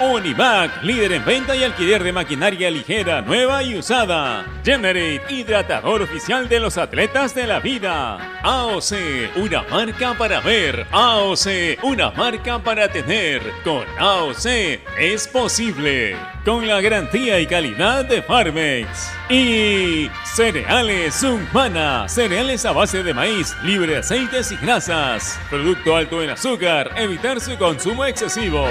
Univac, líder en venta y alquiler de maquinaria ligera, nueva y usada. Generate, hidratador oficial de los atletas de la vida. AOC, una marca para ver. AOC, una marca para tener. Con AOC es posible. Con la garantía y calidad de Farmex. Y cereales Humana, cereales a base de maíz, libre de aceites y grasas. Producto alto en azúcar, evitar su consumo excesivo.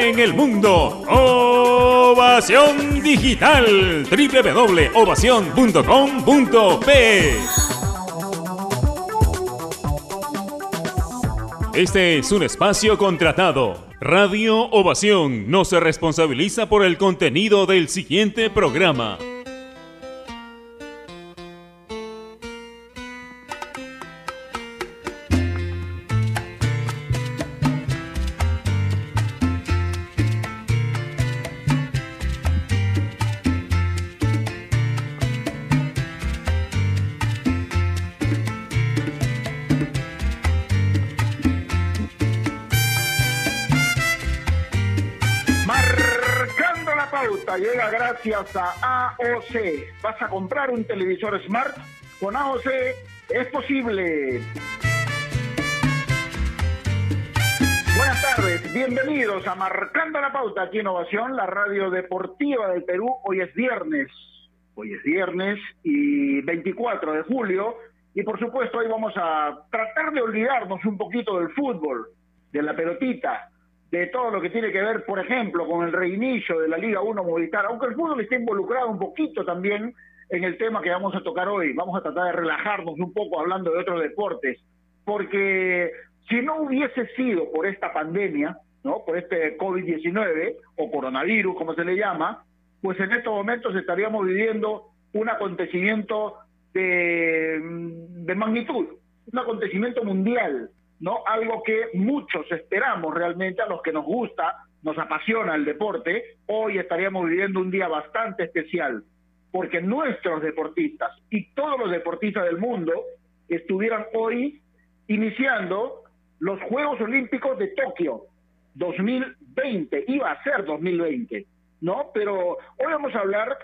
En el mundo. Ovación Digital. www.ovación.com.p Este es un espacio contratado. Radio Ovación no se responsabiliza por el contenido del siguiente programa. A AOC. ¿Vas a comprar un televisor smart? Con AOC es posible. Buenas tardes, bienvenidos a Marcando la Pauta aquí en Innovación, la radio deportiva del Perú. Hoy es viernes, hoy es viernes y 24 de julio y por supuesto hoy vamos a tratar de olvidarnos un poquito del fútbol, de la pelotita, de todo lo que tiene que ver, por ejemplo, con el reinicio de la Liga 1 Movistar, aunque el fútbol esté involucrado un poquito también en el tema que vamos a tocar hoy. Vamos a tratar de relajarnos un poco hablando de otros deportes, porque si no hubiese sido por esta pandemia, ¿no? Por este COVID-19 o coronavirus, como se le llama, pues en estos momentos estaríamos viviendo un acontecimiento de, de magnitud, un acontecimiento mundial, ¿no? Algo que muchos esperamos realmente, a los que nos gusta, nos apasiona el deporte, hoy estaríamos viviendo un día bastante especial, porque nuestros deportistas y todos los deportistas del mundo estuvieran hoy iniciando los Juegos Olímpicos de Tokio 2020, iba a ser 2020, ¿no? Pero hoy vamos a hablar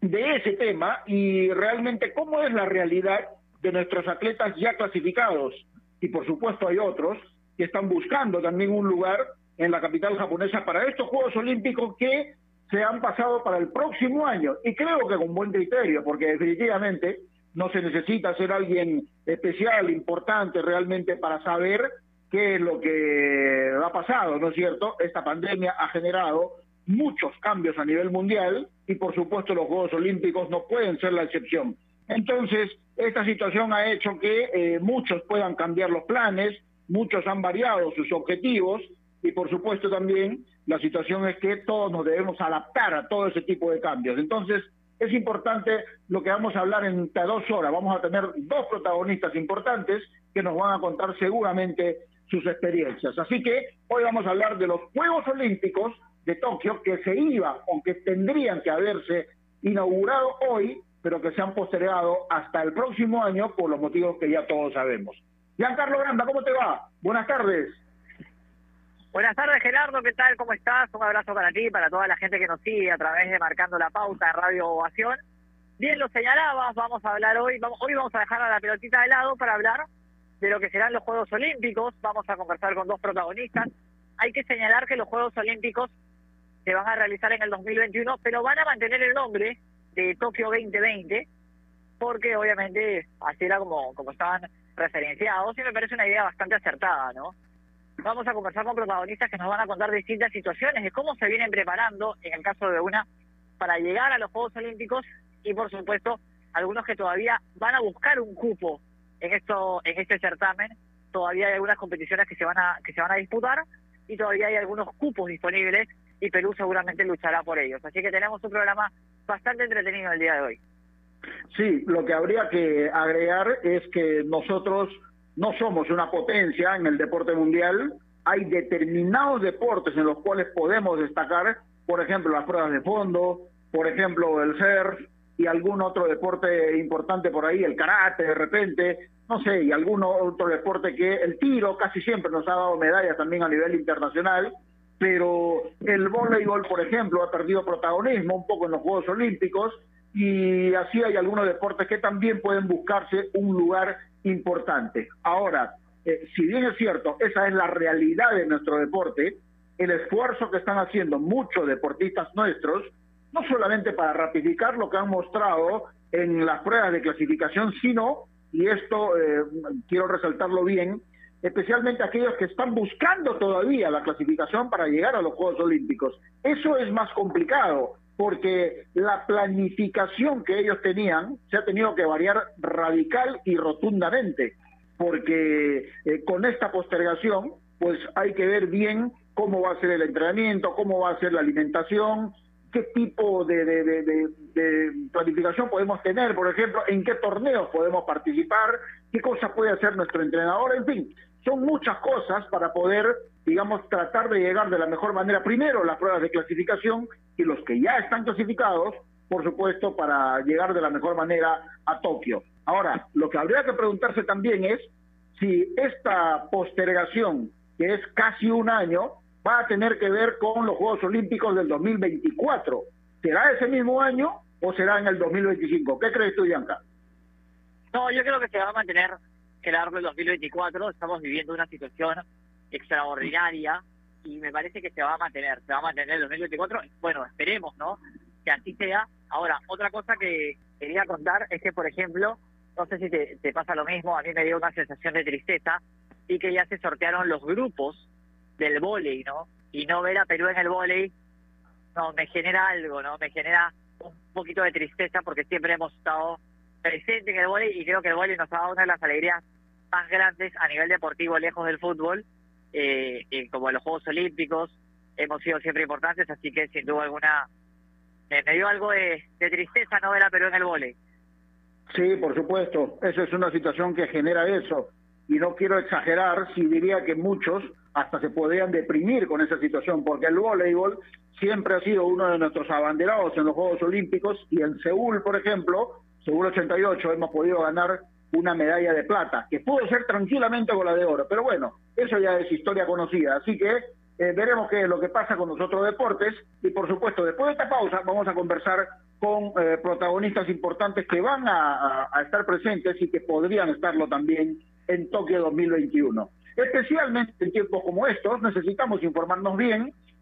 de ese tema y realmente cómo es la realidad de nuestros atletas ya clasificados y por supuesto hay otros que están buscando también un lugar en la capital japonesa para estos Juegos Olímpicos que se han pasado para el próximo año. Y creo que con buen criterio, porque definitivamente no se necesita ser alguien especial, importante realmente para saber qué es lo que ha pasado, ¿no es cierto? Esta pandemia ha generado muchos cambios a nivel mundial y por supuesto los Juegos Olímpicos no pueden ser la excepción. Entonces, esta situación ha hecho que eh, muchos puedan cambiar los planes, muchos han variado sus objetivos y por supuesto también la situación es que todos nos debemos adaptar a todo ese tipo de cambios. Entonces, es importante lo que vamos a hablar en dos horas. Vamos a tener dos protagonistas importantes que nos van a contar seguramente sus experiencias. Así que hoy vamos a hablar de los Juegos Olímpicos de Tokio que se iban, aunque tendrían que haberse inaugurado hoy, pero que se han postergado hasta el próximo año por los motivos que ya todos sabemos. Giancarlo Granda, ¿cómo te va? Buenas tardes. Buenas tardes, Gerardo, ¿qué tal? ¿Cómo estás? Un abrazo para ti, para toda la gente que nos sigue a través de Marcando la Pauta Radio Ovación. Bien lo señalabas, vamos a hablar hoy, vamos, hoy vamos a dejar a la pelotita de lado para hablar de lo que serán los Juegos Olímpicos, vamos a conversar con dos protagonistas. Hay que señalar que los Juegos Olímpicos se van a realizar en el 2021, pero van a mantener el nombre de Tokio 2020, porque obviamente así era como, como estaban referenciados y me parece una idea bastante acertada, ¿no? Vamos a conversar con protagonistas que nos van a contar distintas situaciones de cómo se vienen preparando, en el caso de una, para llegar a los Juegos Olímpicos y por supuesto algunos que todavía van a buscar un cupo en esto en este certamen. Todavía hay algunas competiciones que se van a que se van a disputar y todavía hay algunos cupos disponibles y Perú seguramente luchará por ellos. Así que tenemos un programa bastante entretenido el día de hoy. Sí, lo que habría que agregar es que nosotros no somos una potencia en el deporte mundial. Hay determinados deportes en los cuales podemos destacar, por ejemplo, las pruebas de fondo, por ejemplo, el surf y algún otro deporte importante por ahí, el karate de repente, no sé, y algún otro deporte que el tiro casi siempre nos ha dado medallas también a nivel internacional, pero el voleibol, por ejemplo, ha perdido protagonismo un poco en los Juegos Olímpicos y así hay algunos deportes que también pueden buscarse un lugar importante. Ahora, eh, si bien es cierto, esa es la realidad de nuestro deporte, el esfuerzo que están haciendo muchos deportistas nuestros, no solamente para ratificar lo que han mostrado en las pruebas de clasificación, sino, y esto eh, quiero resaltarlo bien, especialmente aquellos que están buscando todavía la clasificación para llegar a los Juegos Olímpicos. Eso es más complicado, porque la planificación que ellos tenían se ha tenido que variar radical y rotundamente, porque eh, con esta postergación, pues hay que ver bien cómo va a ser el entrenamiento, cómo va a ser la alimentación, qué tipo de, de, planificación podemos tener, por ejemplo, en qué torneos podemos participar, qué cosas puede hacer nuestro entrenador, en fin, son muchas cosas para poder, digamos, tratar de llegar de la mejor manera, primero las pruebas de clasificación y los que ya están clasificados, por supuesto, para llegar de la mejor manera a Tokio. Ahora, lo que habría que preguntarse también es si esta postergación, que es casi un año, va a tener que ver con los Juegos Olímpicos del 2024. ¿Será ese mismo año o será en el 2025? ¿Qué crees tú, Bianca? No, yo creo que se va a mantener que el 2024 estamos viviendo una situación extraordinaria y me parece que se va a mantener, se va a mantener el 2024. Bueno, esperemos, ¿no? Que así sea. Ahora, otra cosa que quería contar es que, por ejemplo, no sé si te, te pasa lo mismo, a mí me dio una sensación de tristeza y que ya se sortearon los grupos del vóley, ¿no? Y no ver a Perú en el vóley, no, me genera algo, ¿no? Me genera un poquito de tristeza porque siempre hemos estado presente en el vóley y creo que el vóley nos ha dado una de las alegrías más grandes a nivel deportivo lejos del fútbol, eh, como en los Juegos Olímpicos, hemos sido siempre importantes, así que sin duda alguna me, dio algo de, tristeza no ver a Perú en el vóley. Sí, por supuesto, eso es una situación que genera eso, y no quiero exagerar si diría que muchos hasta se podrían deprimir con esa situación, porque el voleibol siempre ha sido uno de nuestros abanderados en los Juegos Olímpicos y en Seúl, por ejemplo, Seúl 88 hemos podido ganar una medalla de plata, que pudo ser tranquilamente con la de oro, pero bueno, eso ya es historia conocida, así que eh, veremos qué es lo que pasa con los otros deportes y por supuesto después de esta pausa vamos a conversar con eh, protagonistas importantes que van a, estar presentes y que podrían estarlo también en Tokio 2021. Especialmente en tiempos como estos necesitamos informarnos bien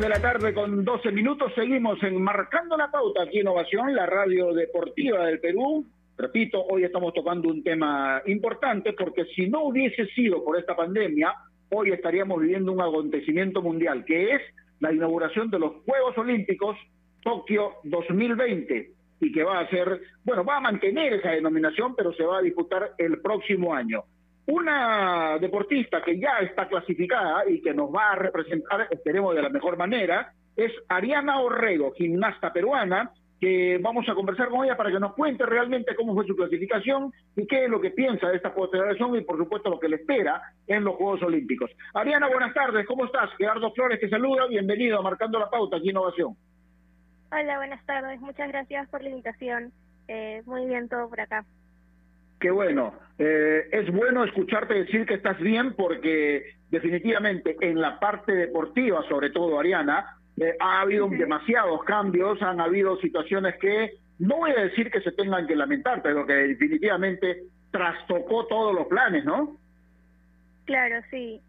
De la tarde con 12 minutos. Seguimos en Marcando la Pauta aquí en Ovación, la radio deportiva del Perú. Repito, hoy estamos tocando un tema importante porque si no hubiese sido por esta pandemia, hoy estaríamos viviendo un acontecimiento mundial, que es la inauguración de los Juegos Olímpicos Tokio 2020 y que va a ser, bueno, va a mantener esa denominación, pero se va a disputar el próximo año. Una deportista que ya está clasificada y que nos va a representar, esperemos de la mejor manera, es Ariana Orrego, gimnasta peruana, que vamos a conversar con ella para que nos cuente realmente cómo fue su clasificación y qué es lo que piensa de esta federación y por supuesto lo que le espera en los Juegos Olímpicos. Ariana, buenas tardes, ¿cómo estás? Gerardo Flores te saluda, bienvenido a Marcando la Pauta aquí Innovación. Hola, buenas tardes, muchas gracias por la invitación. Eh, muy bien todo por acá. Qué bueno. Eh, es bueno escucharte decir que estás bien porque definitivamente en la parte deportiva, sobre todo Ariana, eh, ha habido demasiados cambios, han habido situaciones que no voy a decir que se tengan que lamentar, pero que definitivamente trastocó todos los planes, ¿no? Claro, sí.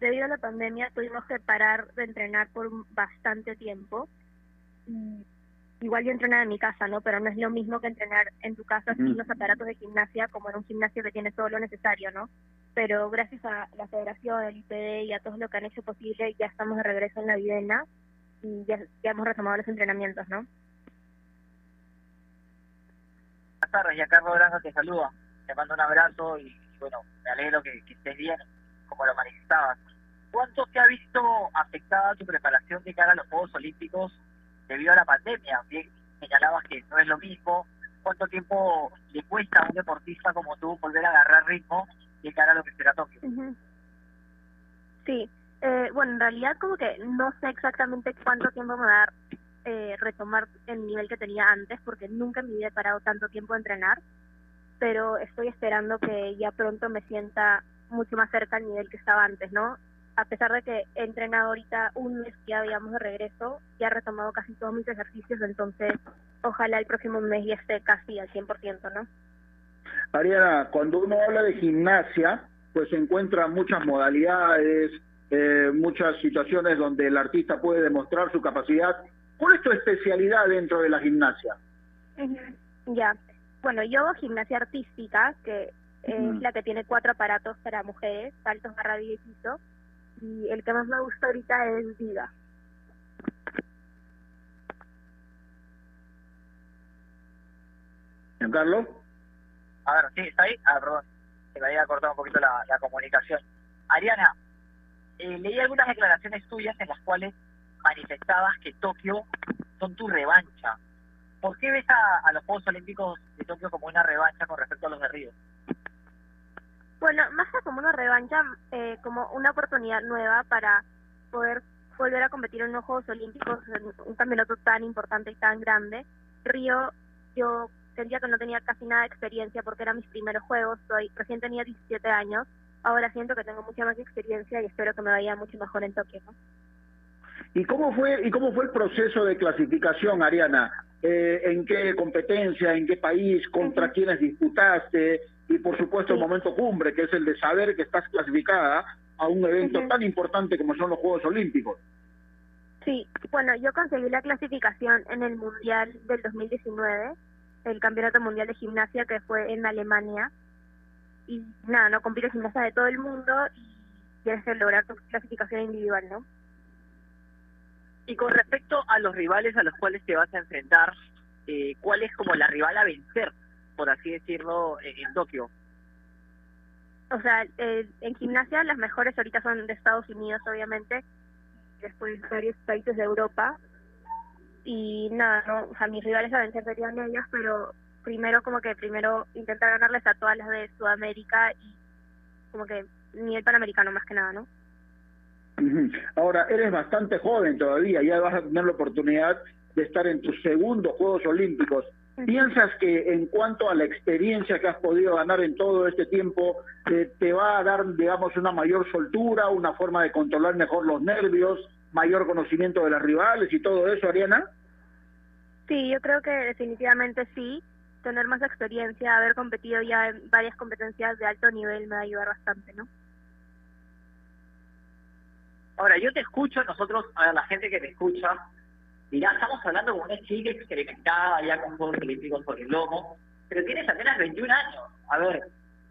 Debido a la pandemia tuvimos que parar de entrenar por bastante tiempo. Igual yo entrenaba en mi casa, ¿no? Pero no es lo mismo que entrenar en tu casa sin los aparatos de gimnasia, como en un gimnasio que tiene todo lo necesario, ¿no? Pero gracias a la federación, el IPD y a todos lo que han hecho posible, ya estamos de regreso en la Videna y ya, hemos retomado los entrenamientos, ¿no? Buenas tardes, ya Carlos Durango te saluda, te mando un abrazo y, bueno, me alegro que, estés bien, como lo manifestabas. ¿Cuánto te ha visto afectada tu preparación de cara a los Juegos Olímpicos debido a la pandemia? Bien señalabas que no es lo mismo. ¿Cuánto tiempo le cuesta a un deportista como tú volver a agarrar ritmo de cara a lo que será Tokio? Sí, eh, bueno, en realidad como que no sé exactamente cuánto tiempo me va a dar eh, retomar el nivel que tenía antes, porque nunca en mi vida he parado tanto tiempo a entrenar, pero estoy esperando que ya pronto me sienta mucho más cerca al nivel que estaba antes, ¿no? A pesar de que he entrenado ahorita un mes ya habíamos de regreso, ya he retomado casi todos mis ejercicios, entonces ojalá el próximo mes ya esté casi al 100%, ¿no? Ariana, cuando uno habla de gimnasia, pues se encuentran muchas modalidades, eh, muchas situaciones donde el artista puede demostrar su capacidad. ¿Cuál es tu especialidad dentro de la gimnasia? Ya, bueno, yo hago gimnasia artística, que es la que tiene cuatro aparatos para mujeres, saltos, barra y piso, y el que más me gusta ahorita es Viva. Carlos A ver, sí, está ahí. Ah, perdón, se me había cortado un poquito la, la comunicación. Ariana, eh, leí algunas declaraciones tuyas en las cuales manifestabas que Tokio son tu revancha. ¿Por qué ves a, los Juegos Olímpicos de Tokio como una revancha con respecto a los de Río? Bueno, más que como una revancha, eh, como una oportunidad nueva para poder volver a competir en los Juegos Olímpicos en un campeonato tan importante y tan grande. Río, yo sentía que no tenía casi nada de experiencia porque eran mis primeros Juegos, soy, recién tenía 17 años ahora siento que tengo mucha más experiencia y espero que me vaya mucho mejor en Tokio. ¿Y cómo fue y cómo fue el proceso de clasificación, Ariana? Eh, ¿En qué competencia, en qué país, contra quiénes disputaste? Y por supuesto el momento cumbre, que es el de saber que estás clasificada a un evento tan importante como son los Juegos Olímpicos. Sí, bueno, yo conseguí la clasificación en el Mundial del 2019, el Campeonato Mundial de Gimnasia que fue en Alemania y nada, no compites en masa de todo el mundo y quieres lograr tu clasificación individual, ¿no? Y con respecto a los rivales a los cuales te vas a enfrentar, eh, ¿cuál es como la rival a vencer, por así decirlo, en, Tokio? O sea, eh, en gimnasia las mejores ahorita son de Estados Unidos, obviamente, después varios países de Europa. Y nada, no, o sea, mis rivales a vencer serían ellos, pero primero como que primero intentar ganarles a todas las de Sudamérica y como que ni el panamericano más que nada, ¿no? Ahora, eres bastante joven todavía, ya vas a tener la oportunidad de estar en tus segundos Juegos Olímpicos. ¿Piensas que en cuanto a la experiencia que has podido ganar en todo este tiempo, eh, te va a dar, digamos, una mayor soltura, una forma de controlar mejor los nervios, mayor conocimiento de las rivales y todo eso, Ariana? Sí, yo creo que definitivamente sí tener más experiencia, haber competido ya en varias competencias de alto nivel me va a ayudar bastante, ¿no? Ahora, yo te escucho, nosotros, a la gente que te escucha, dirá, estamos hablando con una chica experimentada ya con Juegos Olímpicos por el lomo, pero tienes apenas 21 años. A ver,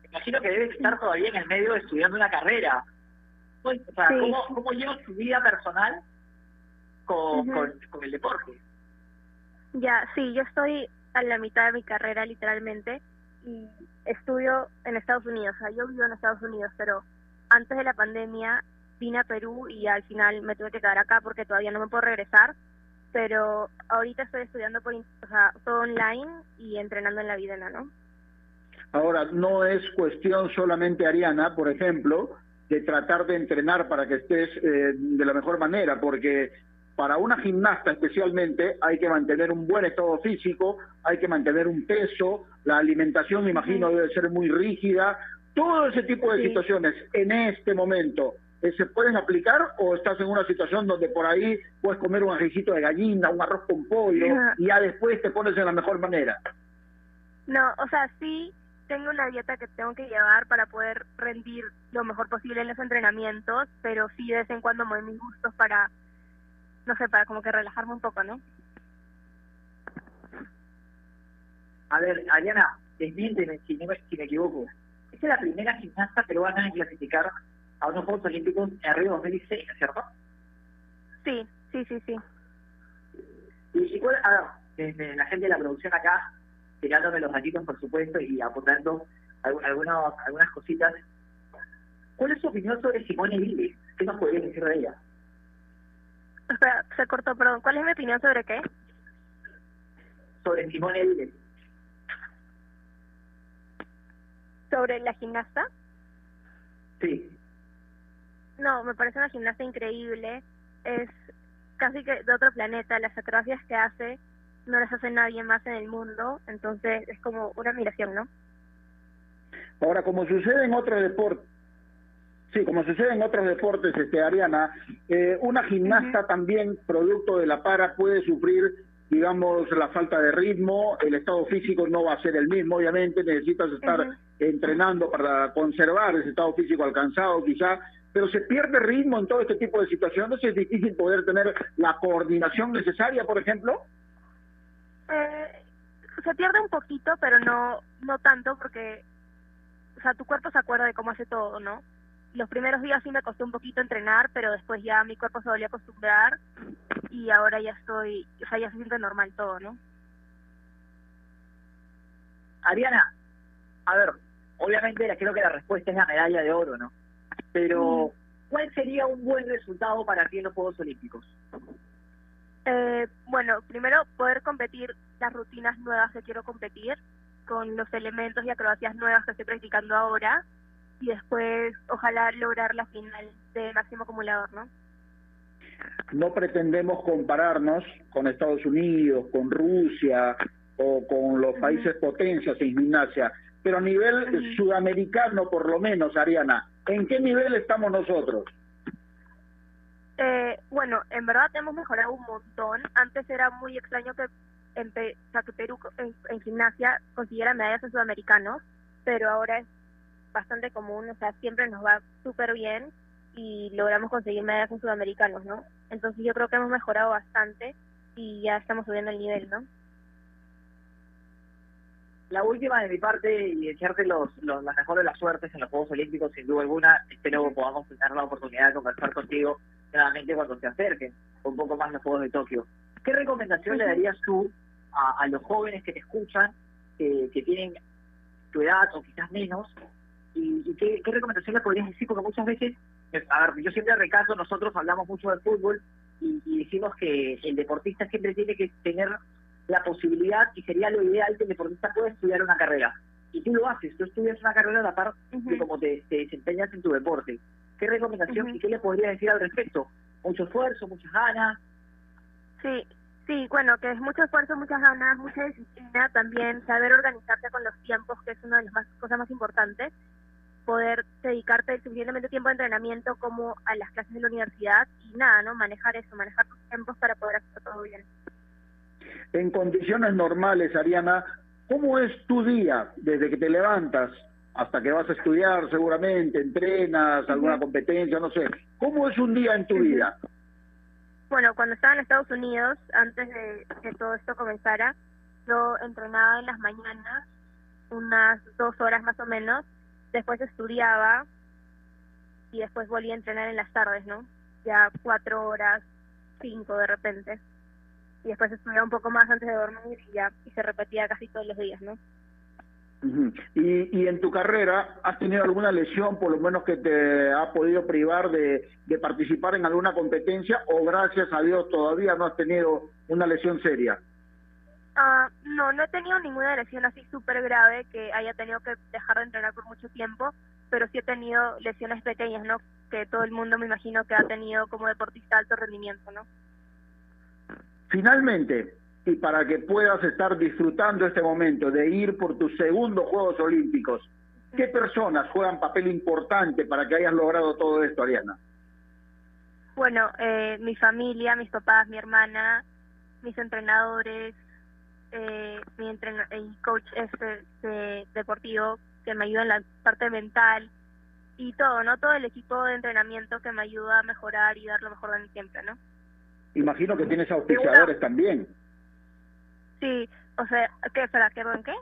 imagino que debes estar todavía en el medio estudiando una carrera. Pues, o sea, ¿cómo, ¿cómo llevas tu vida personal con, con, con el deporte? Ya, sí, yo estoy a la mitad de mi carrera literalmente y estudio en Estados Unidos, o sea, yo vivo en Estados Unidos, pero antes de la pandemia vine a Perú y al final me tuve que quedar acá porque todavía no me puedo regresar, pero ahorita estoy estudiando por, o sea, todo online y entrenando en la vida, ¿no? Ahora, no es cuestión solamente, Ariana, por ejemplo, de tratar de entrenar para que estés eh, de la mejor manera, porque para una gimnasta especialmente hay que mantener un buen estado físico, hay que mantener un peso, la alimentación me imagino debe ser muy rígida, todo ese tipo de situaciones en este momento eh, se pueden aplicar o estás en una situación donde por ahí puedes comer un ajicito de gallina, un arroz con pollo y ya después te pones en la mejor manera. No, o sea, sí tengo una dieta que tengo que llevar para poder rendir lo mejor posible en los entrenamientos, pero sí de vez en cuando me doy mis gustos para, no sé, para como que relajarme un poco, ¿no? A ver, Ariana, desmiénteme si, me, si me equivoco. Esta es la primera gimnasta peruana en clasificar a unos Juegos Olímpicos en Río 2016, ¿cierto? Sí, sí, sí, sí. Y, cuál, a ver, desde la gente de la producción acá, tirándome los gatitos, por supuesto, y apuntando algunas, algunas cositas. ¿Cuál es su opinión sobre Simone Biles? ¿Qué nos podría decir de ella? Espera, se cortó, perdón. ¿Cuál es mi opinión sobre qué? Sobre Simone Biles. ¿Sobre la gimnasta? Sí. No, me parece una gimnasta increíble. Es casi que de otro planeta. Las acrobacias que hace no las hace nadie más en el mundo. Entonces es como una admiración, ¿no? Ahora, como sucede en otros deportes, sí, como sucede en otros deportes, este Ariana, eh, una gimnasta también, producto de la para, puede sufrir, digamos, la falta de ritmo, el estado físico no va a ser el mismo, obviamente, necesitas estar entrenando para conservar ese estado físico alcanzado, quizá, pero se pierde ritmo en todo este tipo de situaciones, es difícil poder tener la coordinación necesaria, por ejemplo. Eh, se pierde un poquito, pero no no tanto porque, o sea, tu cuerpo se acuerda de cómo hace todo, ¿no? Los primeros días sí me costó un poquito entrenar, pero después ya mi cuerpo se volvió a acostumbrar y ahora ya estoy, o sea, ya se siente normal todo, ¿no? Ariana, a ver, obviamente creo que la respuesta es la medalla de oro, ¿no? Pero, ¿cuál sería un buen resultado para ti en los Juegos Olímpicos? Eh, bueno, primero poder competir las rutinas nuevas que quiero competir, con los elementos y acrobacias nuevas que estoy practicando ahora, y después ojalá lograr la final de máximo acumulador, ¿no? No pretendemos compararnos con Estados Unidos, con Rusia o con los países potencias en gimnasia, pero a nivel sudamericano por lo menos, Ariana, ¿en qué nivel estamos nosotros? Eh, bueno, en verdad hemos mejorado un montón. Antes era muy extraño que, en, o sea, que Perú en, gimnasia consiguiera medallas en sudamericanos, pero ahora es bastante común, o sea, siempre nos va súper bien y logramos conseguir medallas en sudamericanos, ¿no? Entonces yo creo que hemos mejorado bastante y ya estamos subiendo el nivel, ¿no? La última de mi parte y desearte los, los, las mejores de las suertes en los Juegos Olímpicos, sin duda alguna. Espero que podamos tener la oportunidad de conversar contigo nuevamente cuando se acerquen un poco más los Juegos de Tokio. ¿Qué recomendación le darías tú a, a, los jóvenes que te escuchan, que, que tienen tu edad o quizás menos? ¿Y, y qué, qué, recomendación le podrías decir? Porque muchas veces, a ver, yo siempre recaso, nosotros hablamos mucho de fútbol y, y decimos que el deportista siempre tiene que tener la posibilidad y sería lo ideal que el deportista pueda estudiar una carrera. Y tú lo haces, tú estudias una carrera a la par de cómo te, te, desempeñas en tu deporte. ¿Qué recomendación y qué le podría decir al respecto? ¿Mucho esfuerzo, muchas ganas? Sí, sí, bueno, que es mucho esfuerzo, muchas ganas, mucha disciplina, también saber organizarse con los tiempos, que es una de las más, cosas más importantes, poder dedicarte suficientemente tiempo de entrenamiento como a las clases de la universidad y nada, ¿no? Manejar eso, manejar tus tiempos para poder hacer todo bien. En condiciones normales, Ariana, ¿cómo es tu día desde que te levantas hasta que vas a estudiar seguramente, entrenas, alguna competencia, no sé. ¿Cómo es un día en tu vida? Bueno, cuando estaba en Estados Unidos, antes de que todo esto comenzara, yo entrenaba en las mañanas, unas dos horas más o menos, después estudiaba y después volví a entrenar en las tardes, ¿no? Ya cuatro horas, cinco de repente. Y después estudiaba un poco más antes de dormir y ya y se repetía casi todos los días, ¿no? y, y en tu carrera, ¿has tenido alguna lesión, por lo menos que te ha podido privar de, de participar en alguna competencia o gracias a Dios todavía no has tenido una lesión seria? Ah, no, no he tenido ninguna lesión así súper grave que haya tenido que dejar de entrenar por mucho tiempo, pero sí he tenido lesiones pequeñas, ¿no? Que todo el mundo me imagino que ha tenido como deportista de alto rendimiento, ¿no? Finalmente, y para que puedas estar disfrutando este momento de ir por tus segundos Juegos Olímpicos, ¿qué personas juegan papel importante para que hayas logrado todo esto, Ariana? Bueno, eh, mi familia, mis papás, mi hermana, mis entrenadores, eh, mi entrenador el coach este, deportivo que me ayuda en la parte mental y todo, ¿no? Todo el equipo de entrenamiento que me ayuda a mejorar y dar lo mejor de mí siempre, ¿no? Imagino que tienes auspiciadores también. Sí, o sea, ¿qué, para qué, qué?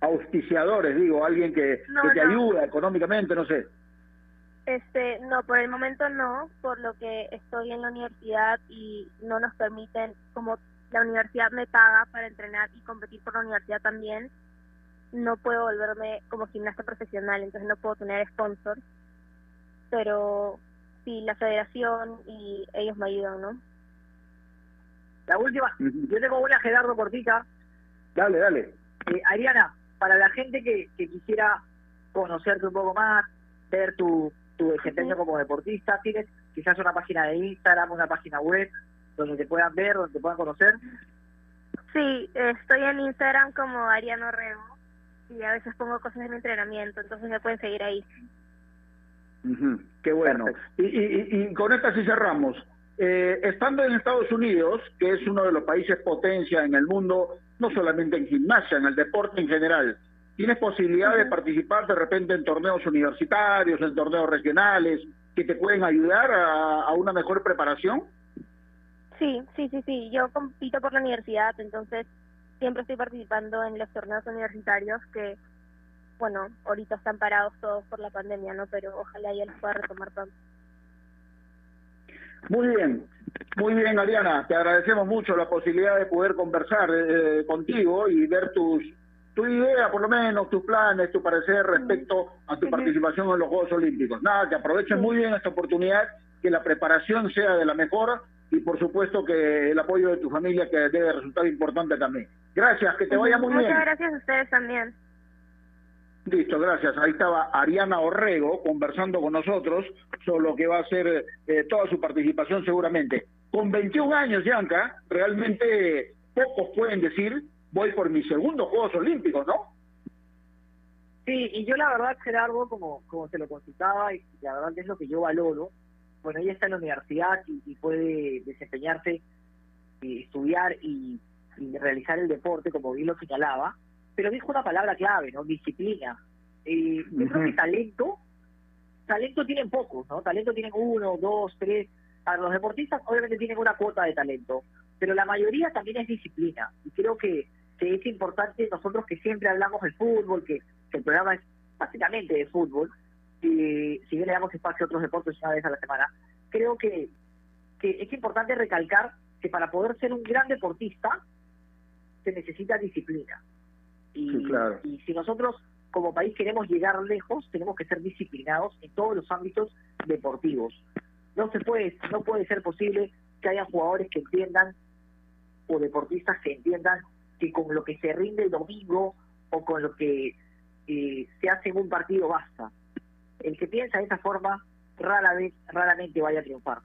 Auspiciadores, digo, alguien que, te ayuda económicamente, no sé. Este, no, por el momento no, por lo que estoy en la universidad y no nos permiten, como la universidad me paga para entrenar y competir por la universidad también, no puedo volverme como gimnasta profesional, entonces no puedo tener sponsors, pero sí, la federación y ellos me ayudan, ¿no? La última, yo tengo una Gerardo Portica. Dale, dale. Eh, Ariana, para la gente que, que quisiera conocerte un poco más, ver tu, tu desempeño como deportista, ¿tienes quizás una página de Instagram, una página web donde te puedan ver, donde te puedan conocer? Sí, estoy en Instagram como Ariana Rego y a veces pongo cosas de mi entrenamiento, entonces me pueden seguir ahí. Qué bueno. Y, y, y, con esta sí cerramos. Eh, estando en Estados Unidos, que es uno de los países potencia en el mundo, no solamente en gimnasia, en el deporte en general, ¿tienes posibilidad de participar de repente en torneos universitarios, en torneos regionales, que te pueden ayudar a, una mejor preparación? Sí, sí, sí, sí. Yo compito por la universidad, entonces siempre estoy participando en los torneos universitarios que, bueno, ahorita están parados todos por la pandemia, ¿no? Pero ojalá ya los pueda retomar pronto. Muy bien, muy bien, Ariana. Te agradecemos mucho la posibilidad de poder conversar eh, contigo y ver tus tu idea, por lo menos, tus planes, tu parecer respecto a tu participación en los Juegos Olímpicos. Nada, que aproveches muy bien esta oportunidad, que la preparación sea de la mejor y, por supuesto, que el apoyo de tu familia, que debe resultar importante también. Gracias, que te vaya muy bien. Muchas gracias a ustedes también. Listo, gracias. Ahí estaba Ariana Orrego conversando con nosotros sobre lo que va a ser eh, toda su participación seguramente. Con 21 años, Yanka, realmente pocos pueden decir, voy por mis segundos Juegos Olímpicos, ¿no? Sí, y yo la verdad, Gerardo, como, como te lo consultaba, y la verdad es lo que yo valoro, bueno, ella está en la universidad y, puede desempeñarse, estudiar y, y realizar el deporte, como bien lo señalaba, pero dijo una palabra clave, ¿no? Disciplina. Eh, yo creo que talento, talento tienen pocos, ¿no? Talento tienen uno, dos, tres. A los deportistas obviamente tienen una cuota de talento, pero la mayoría también es disciplina. Y creo que, que es importante nosotros que siempre hablamos del fútbol, que, el programa es básicamente de fútbol, y si bien le damos espacio a otros deportes una vez a la semana, creo que, que es importante recalcar que para poder ser un gran deportista se necesita disciplina. Y, y si nosotros como país queremos llegar lejos, tenemos que ser disciplinados en todos los ámbitos deportivos. No se puede, no puede ser posible que haya jugadores que entiendan o deportistas que entiendan que con lo que se rinde el domingo o con lo que eh, se hace en un partido basta. El que piensa de esa forma rara vez, raramente vaya a triunfar.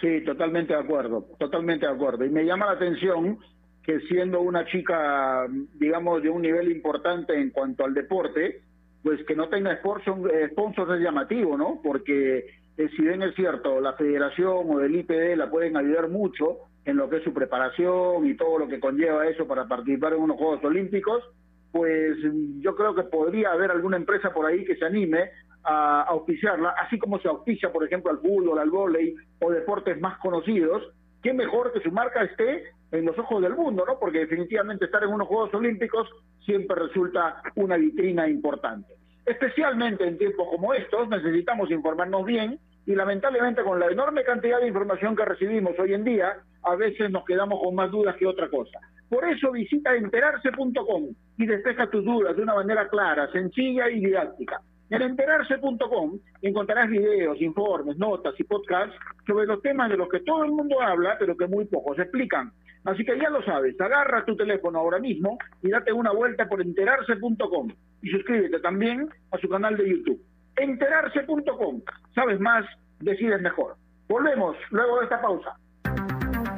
Sí, totalmente de acuerdo, totalmente de acuerdo. Y me llama la atención que siendo una chica, digamos, de un nivel importante en cuanto al deporte, pues que no tenga sponsors, sponsors es llamativo, ¿no? Porque eh, si bien es cierto, la federación o el IPD la pueden ayudar mucho en lo que es su preparación y todo lo que conlleva eso para participar en unos Juegos Olímpicos, pues yo creo que podría haber alguna empresa por ahí que se anime a auspiciarla, así como se auspicia, por ejemplo, al fútbol, al vóley o deportes más conocidos, qué mejor que su marca esté en los ojos del mundo, ¿no? Porque definitivamente estar en unos Juegos Olímpicos siempre resulta una vitrina importante. Especialmente en tiempos como estos necesitamos informarnos bien y lamentablemente con la enorme cantidad de información que recibimos hoy en día, a veces nos quedamos con más dudas que otra cosa. Por eso visita enterarse.com y despeja tus dudas de una manera clara, sencilla y didáctica. En enterarse.com encontrarás videos, informes, notas y podcasts sobre los temas de los que todo el mundo habla, pero que muy pocos explican. Así que ya lo sabes, agarra tu teléfono ahora mismo y date una vuelta por enterarse.com y suscríbete también a su canal de YouTube. Enterarse.com. Sabes más, decides mejor. Volvemos luego de esta pausa.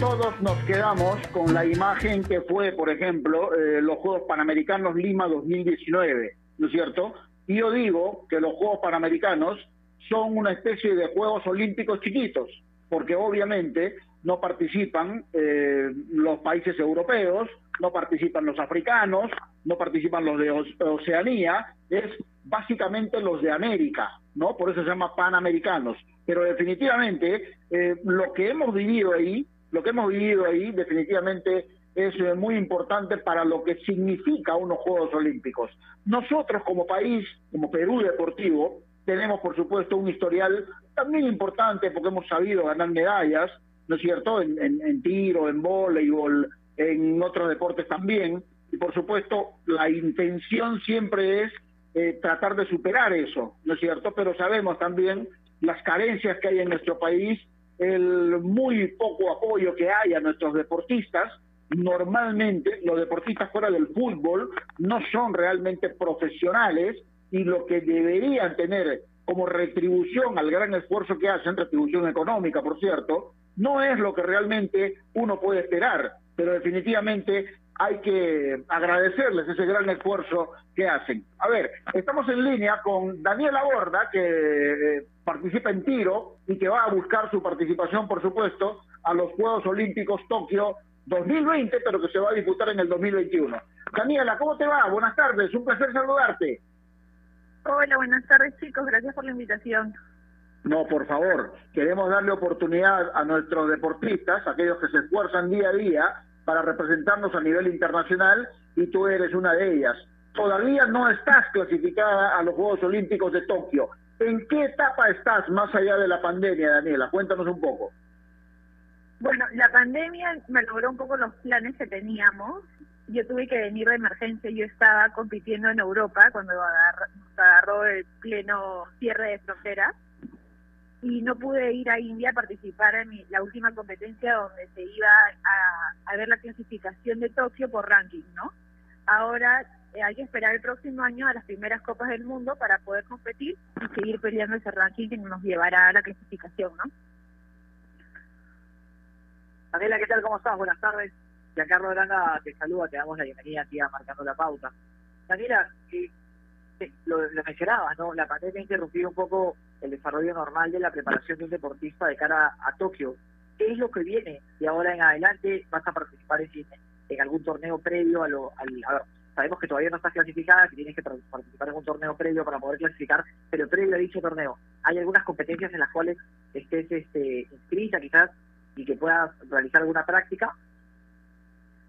Todos nos quedamos con la imagen que fue, por ejemplo, eh, los Juegos Panamericanos Lima 2019, ¿no es cierto? Y yo digo que los Juegos Panamericanos son una especie de Juegos Olímpicos chiquitos, porque obviamente no participan eh, los países europeos, no participan los africanos, no participan los de Oceanía, es básicamente los de América, ¿no? Por eso se llama Panamericanos. Pero definitivamente eh, lo que hemos vivido ahí, lo que hemos vivido ahí definitivamente es eh, muy importante para lo que significa unos Juegos Olímpicos. Nosotros como país, como Perú Deportivo, tenemos por supuesto un historial también importante porque hemos sabido ganar medallas, ¿no es cierto?, en, tiro, en voleibol, en otros deportes también. Y por supuesto la intención siempre es eh, tratar de superar eso, ¿no es cierto? Pero sabemos también las carencias que hay en nuestro país, el muy poco apoyo que hay a nuestros deportistas. Normalmente los deportistas fuera del fútbol no son realmente profesionales y lo que deberían tener como retribución al gran esfuerzo que hacen, retribución económica, por cierto, no es lo que realmente uno puede esperar, pero definitivamente hay que agradecerles ese gran esfuerzo que hacen. A ver, estamos en línea con Daniela Borda, que eh, participa en tiro y que va a buscar su participación, por supuesto, a los Juegos Olímpicos Tokio 2020, pero que se va a disputar en el 2021. Daniela, ¿cómo te va? Buenas tardes, un placer saludarte. Hola, buenas tardes chicos, gracias por la invitación. No, por favor, queremos darle oportunidad a nuestros deportistas, aquellos que se esfuerzan día a día para representarnos a nivel internacional y tú eres una de ellas. Todavía no estás clasificada a los Juegos Olímpicos de Tokio. ¿En qué etapa estás más allá de la pandemia, Daniela? Cuéntanos un poco. Bueno, la pandemia me logró un poco los planes que teníamos. Yo tuve que venir de emergencia. Yo estaba compitiendo en Europa cuando agarró, agarró el pleno cierre de fronteras y no pude ir a India a participar en mi, la última competencia donde se iba a, a, ver la clasificación de Tokio por ranking, ¿no? Ahora eh, hay que esperar el próximo año a las primeras copas del mundo para poder competir y seguir peleando ese ranking que nos llevará a la clasificación, ¿no? Daniela, ¿qué tal? ¿Cómo estás? Buenas tardes. Giancarlo Aranda te saluda, te damos la bienvenida aquí a Marcando la Pauta. Daniela, eh, lo, lo mencionabas, ¿no? La pandemia ha interrumpido un poco el desarrollo normal de la preparación de un deportista de cara a Tokio. ¿Qué es lo que viene de ahora en adelante? ¿Vas a participar en, en algún torneo previo a lo, al, sabemos que todavía no estás clasificada, que tienes que participar en un torneo previo para poder clasificar, pero previo a dicho torneo, ¿hay algunas competencias en las cuales estés este, inscrita quizás y que puedas realizar alguna práctica?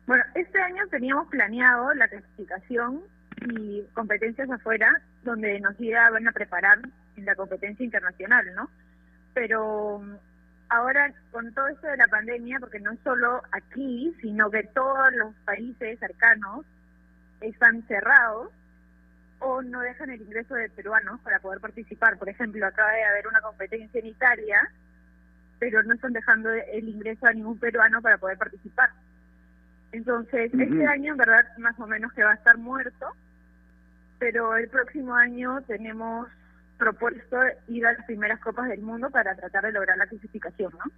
Bueno, este año teníamos planeado la clasificación y competencias afuera, donde nos iban a preparar la competencia internacional, ¿no? Pero mm, ahora con todo esto de la pandemia, porque no solo aquí, sino que todos los países cercanos están cerrados o no dejan el ingreso de peruanos para poder participar. Por ejemplo, acaba de haber una competencia en Italia, pero no están dejando el ingreso a ningún peruano para poder participar. Entonces, este año en verdad más o menos que va a estar muerto, pero el próximo año tenemos propuesto ir a las primeras copas del mundo para tratar de lograr la clasificación, ¿no?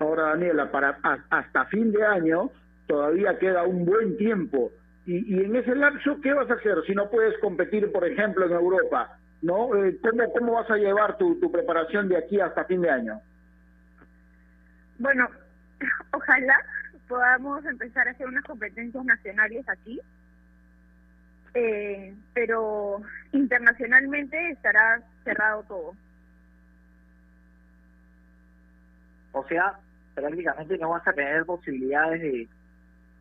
Ahora, Daniela, para hasta fin de año todavía queda un buen tiempo. Y, y, en ese lapso, ¿qué vas a hacer si no puedes competir, por ejemplo, en Europa? ¿no? Eh, ¿cómo, ¿Cómo vas a llevar tu, tu preparación de aquí hasta fin de año? Bueno, ojalá podamos empezar a hacer unas competencias nacionales aquí eh, pero internacionalmente estará cerrado todo. O sea, prácticamente no vas a tener posibilidades de,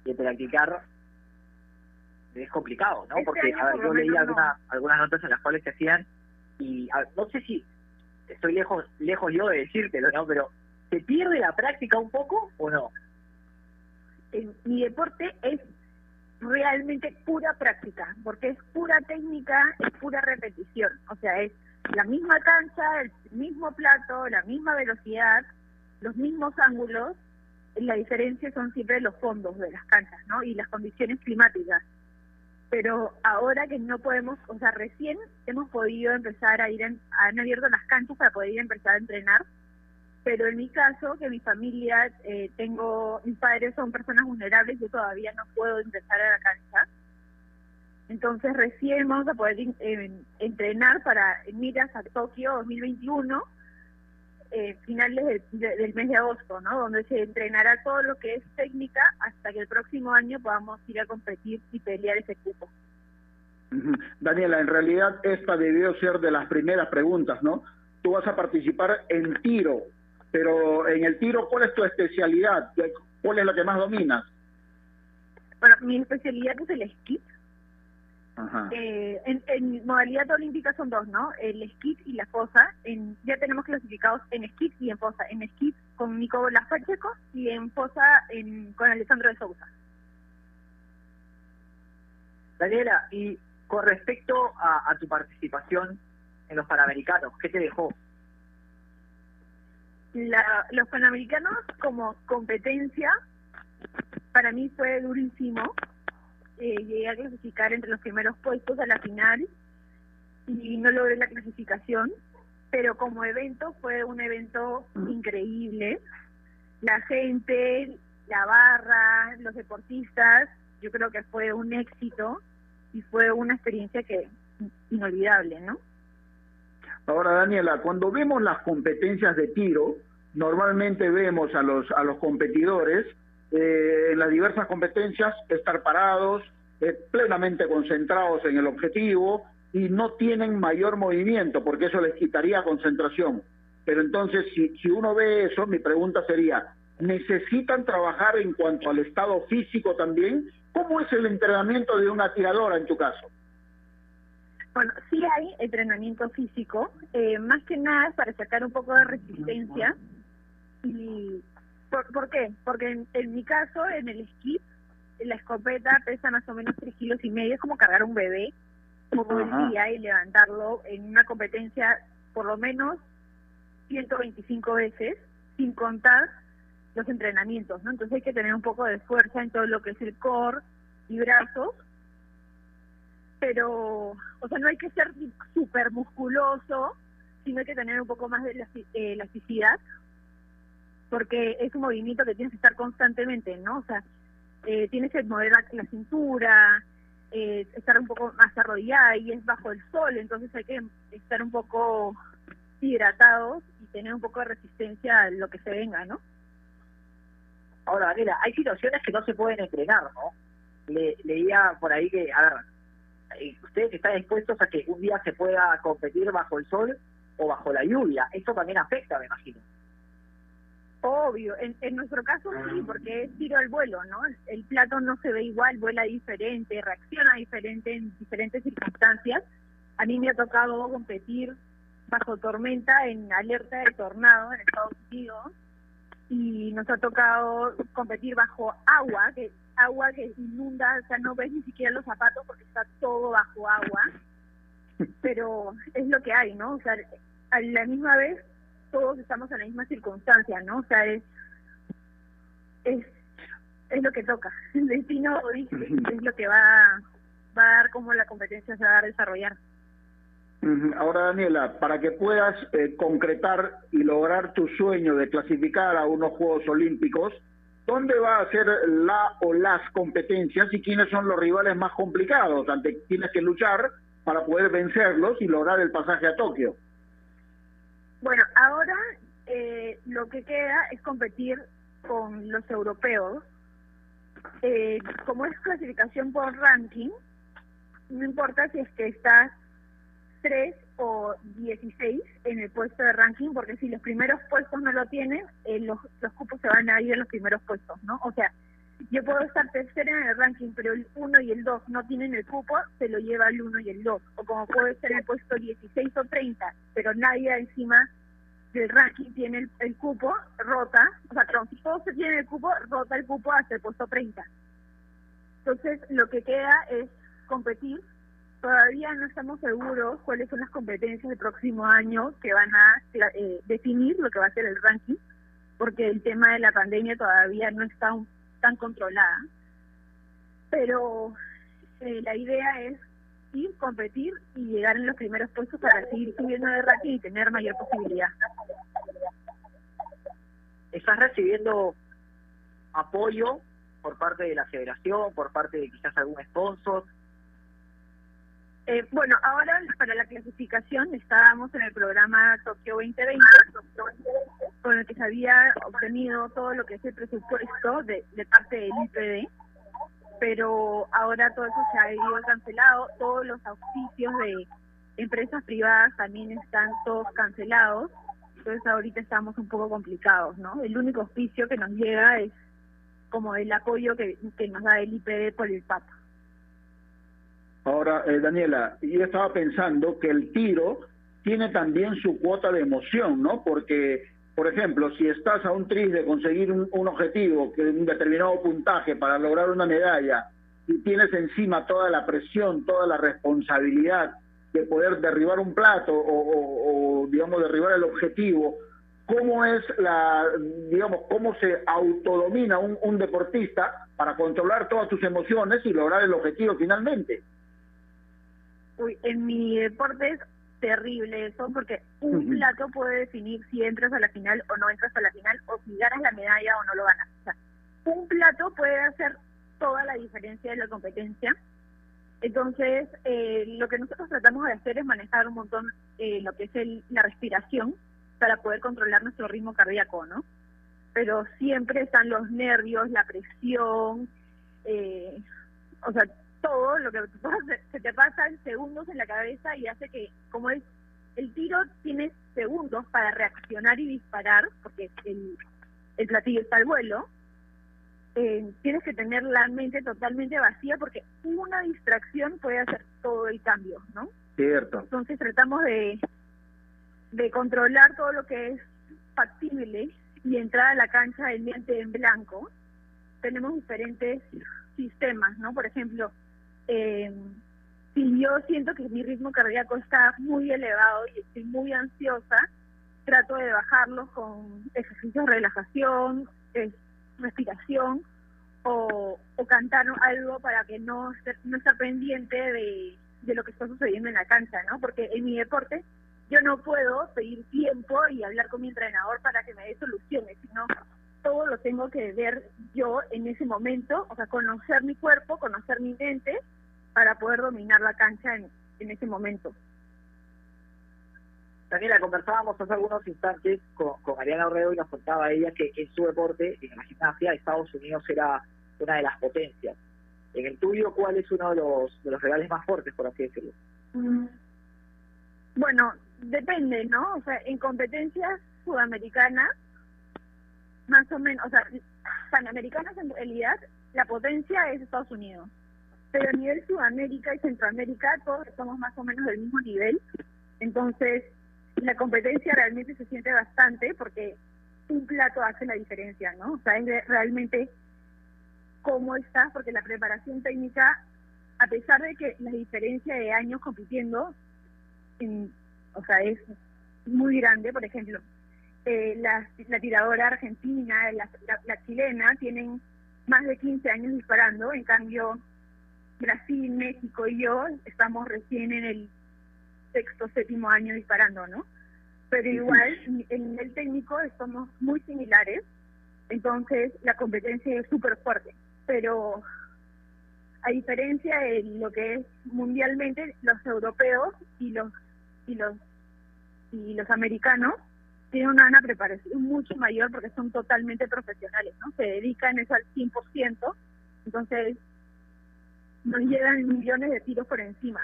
de practicar. Es complicado, ¿no? Este Porque a ver, yo leí alguna, algunas notas en las cuales se hacían y no sé si estoy lejos lejos yo de decírtelo, ¿no? Pero ¿se pierde la práctica un poco o no? En mi deporte es realmente pura práctica, porque es pura técnica, es pura repetición. O sea, es la misma cancha, el mismo plato, la misma velocidad, los mismos ángulos. La diferencia son siempre los fondos de las canchas, ¿no? Y las condiciones climáticas. Pero ahora que no podemos, o sea, recién hemos podido empezar a ir, en, han abierto las canchas para poder empezar a entrenar pero en mi caso, que mi familia, eh, tengo, mis padres son personas vulnerables, yo todavía no puedo ingresar a la cancha. Entonces recién vamos a poder eh, entrenar para miras a Tokio 2021, eh, finales del mes de agosto, ¿no? Donde se entrenará todo lo que es técnica hasta que el próximo año podamos ir a competir y pelear ese cupo. Daniela, en realidad esta debió ser de las primeras preguntas, ¿no? Tú vas a participar en tiro, pero en el tiro, ¿cuál es tu especialidad? ¿Cuál es la que más dominas? Bueno, mi especialidad es el skip. Eh, en, modalidad olímpica son dos, ¿no? El skip y la fosa. En, ya tenemos clasificados en skip y en fosa. En skip con Nicolás Pacheco y en fosa en, con Alessandro de Sousa. Daniela, y con respecto a, a tu participación en los Panamericanos, ¿qué te dejó? La, los Panamericanos como competencia para mí fue durísimo. Eh, llegué a clasificar entre los primeros puestos a la final y no logré la clasificación, pero como evento fue un evento increíble. La gente, la barra, los deportistas, yo creo que fue un éxito y fue una experiencia que inolvidable, ¿no? Ahora, Daniela, cuando vemos las competencias de tiro, normalmente vemos a los, a los competidores eh, en las diversas competencias estar parados, eh, plenamente concentrados en el objetivo y no tienen mayor movimiento porque eso les quitaría concentración. Pero entonces, si, si uno ve eso, mi pregunta sería, ¿necesitan trabajar en cuanto al estado físico también? ¿Cómo es el entrenamiento de una tiradora en tu caso? Bueno, sí hay entrenamiento físico, eh, más que nada para sacar un poco de resistencia. ¿Y por, qué? Porque en, mi caso, en el skip, la escopeta pesa más o menos tres kilos y medio, es como cargar un bebé todo el día y levantarlo en una competencia por lo menos 125 veces, sin contar los entrenamientos, ¿no? Entonces hay que tener un poco de fuerza en todo lo que es el core y brazos, pero, o sea, no hay que ser súper musculoso, sino hay que tener un poco más de elasticidad porque es un movimiento que tienes que estar constantemente, ¿no? O sea, eh, tienes que mover la, cintura, eh, estar un poco más arrodillada y es bajo el sol, entonces hay que estar un poco hidratados y tener un poco de resistencia a lo que se venga, ¿no? Ahora, Daniela, hay situaciones que no se pueden entrenar, ¿no? Le, leía por ahí que, a ver, eh, ustedes están dispuestos a que un día se pueda competir bajo el sol o bajo la lluvia. Esto también afecta, me imagino. Obvio, en, en nuestro caso sí, porque es tiro al vuelo, ¿no? El plato no se ve igual, vuela diferente, reacciona diferente en diferentes circunstancias. A mí me ha tocado competir bajo tormenta en alerta de tornado en Estados Unidos y nos ha tocado competir bajo agua, que agua que inunda, o sea, no ves ni siquiera los zapatos porque está todo bajo agua, pero es lo que hay, ¿no? O sea, a la misma vez todos estamos en la misma circunstancia, ¿no? O sea, es es, es lo que toca. El destino dice, es lo que va, va a dar cómo la competencia se va a desarrollar. Ahora, Daniela, para que puedas eh, concretar y lograr tu sueño de clasificar a unos Juegos Olímpicos, ¿dónde va a ser la o las competencias y quiénes son los rivales más complicados ante tienes que luchar para poder vencerlos y lograr el pasaje a Tokio? Bueno, ahora eh, lo que queda es competir con los europeos. Eh, como es clasificación por ranking, no importa si es que estás 3 o 16 en el puesto de ranking, porque si los primeros puestos no lo tienen, eh, los, los cupos se van a ir en los primeros puestos, ¿no? O sea, yo puedo estar tercera en el ranking, pero el 1 y el 2 no tienen el cupo, se lo lleva el 1 y el 2. O como puede ser el puesto 16 o 30, pero nadie encima del ranking tiene el, el cupo, rota. O sea, si todos se tienen el cupo, rota el cupo hasta el puesto 30. Entonces, lo que queda es competir. Todavía no estamos seguros cuáles son las competencias del próximo año que van a eh, definir lo que va a ser el ranking, porque el tema de la pandemia todavía no está un tan controlada. Pero eh, la idea es ir, competir y llegar en los primeros puestos para seguir subiendo de ranking y tener mayor posibilidad. ¿Estás recibiendo apoyo por parte de la federación, por parte de quizás algún sponsor? Eh, bueno, ahora para la clasificación estábamos en el programa Tokio 2020, con el que se había obtenido todo lo que es el presupuesto de, de parte del IPD, pero ahora todo eso se ha ido cancelado, todos los auspicios de empresas privadas también están todos cancelados, entonces ahorita estamos un poco complicados, ¿no? El único auspicio que nos llega es como el apoyo que, que nos da el IPD por el PAP. Ahora, eh, Daniela, yo estaba pensando que el tiro tiene también su cuota de emoción, ¿no? Porque, por ejemplo, si estás a un tris de conseguir un, objetivo, que un determinado puntaje para lograr una medalla, y tienes encima toda la presión, toda la responsabilidad de poder derribar un plato o, o, o digamos, derribar el objetivo, ¿cómo es la, digamos, cómo se autodomina un, un deportista para controlar todas tus emociones y lograr el objetivo finalmente? Uy, en mi deporte es terrible eso, porque un plato puede definir si entras a la final o no entras a la final, o si ganas la medalla o no lo ganas. O sea, un plato puede hacer toda la diferencia de la competencia. Entonces, eh, lo que nosotros tratamos de hacer es manejar un montón eh, lo que es el, la respiración para poder controlar nuestro ritmo cardíaco, ¿no? Pero siempre están los nervios, la presión, eh, o sea, todo lo que se te pasa en segundos en la cabeza y hace que, como es, el tiro tiene segundos para reaccionar y disparar, porque el, el platillo está al vuelo, eh, tienes que tener la mente totalmente vacía porque una distracción puede hacer todo el cambio, ¿no? Cierto. Entonces tratamos de, de controlar todo lo que es factible y entrar a la cancha en mente en blanco. Tenemos diferentes sistemas, ¿no? Por ejemplo, eh, si yo siento que mi ritmo cardíaco está muy elevado y estoy muy ansiosa, trato de bajarlo con ejercicios de relajación, respiración o, o, cantar algo para que no, no estar pendiente de, de lo que está sucediendo en la cancha, ¿no? Porque en mi deporte yo no puedo pedir tiempo y hablar con mi entrenador para que me dé soluciones, sino todo lo tengo que ver yo en ese momento, o sea, conocer mi cuerpo, conocer mi mente para poder dominar la cancha en, en ese momento. Daniela, conversábamos hace algunos instantes con, con Mariana Orrego y nos contaba ella que en su deporte, en la gimnasia, Estados Unidos era una de las potencias. En el tuyo, ¿cuál es uno de los, de los rivales más fuertes, por así decirlo? Mm. Bueno, depende, ¿no? O sea, en competencias sudamericanas, más o menos, o sea, panamericanas en realidad, la potencia es Estados Unidos. Pero a nivel Sudamérica y Centroamérica, todos estamos más o menos del mismo nivel. Entonces, la competencia realmente se siente bastante porque un plato hace la diferencia, ¿no? O sea, es realmente cómo estás, porque la preparación técnica, a pesar de que la diferencia de años compitiendo, en, o sea, es muy grande, por ejemplo, eh, la, la, tiradora argentina, la, la, chilena, tienen más de 15 años disparando, en cambio Brasil, México y yo estamos recién en el sexto, séptimo año disparando, ¿no? Pero igual, en nivel técnico somos muy similares, entonces la competencia es súper fuerte. Pero a diferencia de lo que es mundialmente, los europeos y los y los y los americanos tienen una, una preparación mucho mayor porque son totalmente profesionales, ¿no? Se dedican eso al 100%, entonces nos llegan millones de tiros por encima.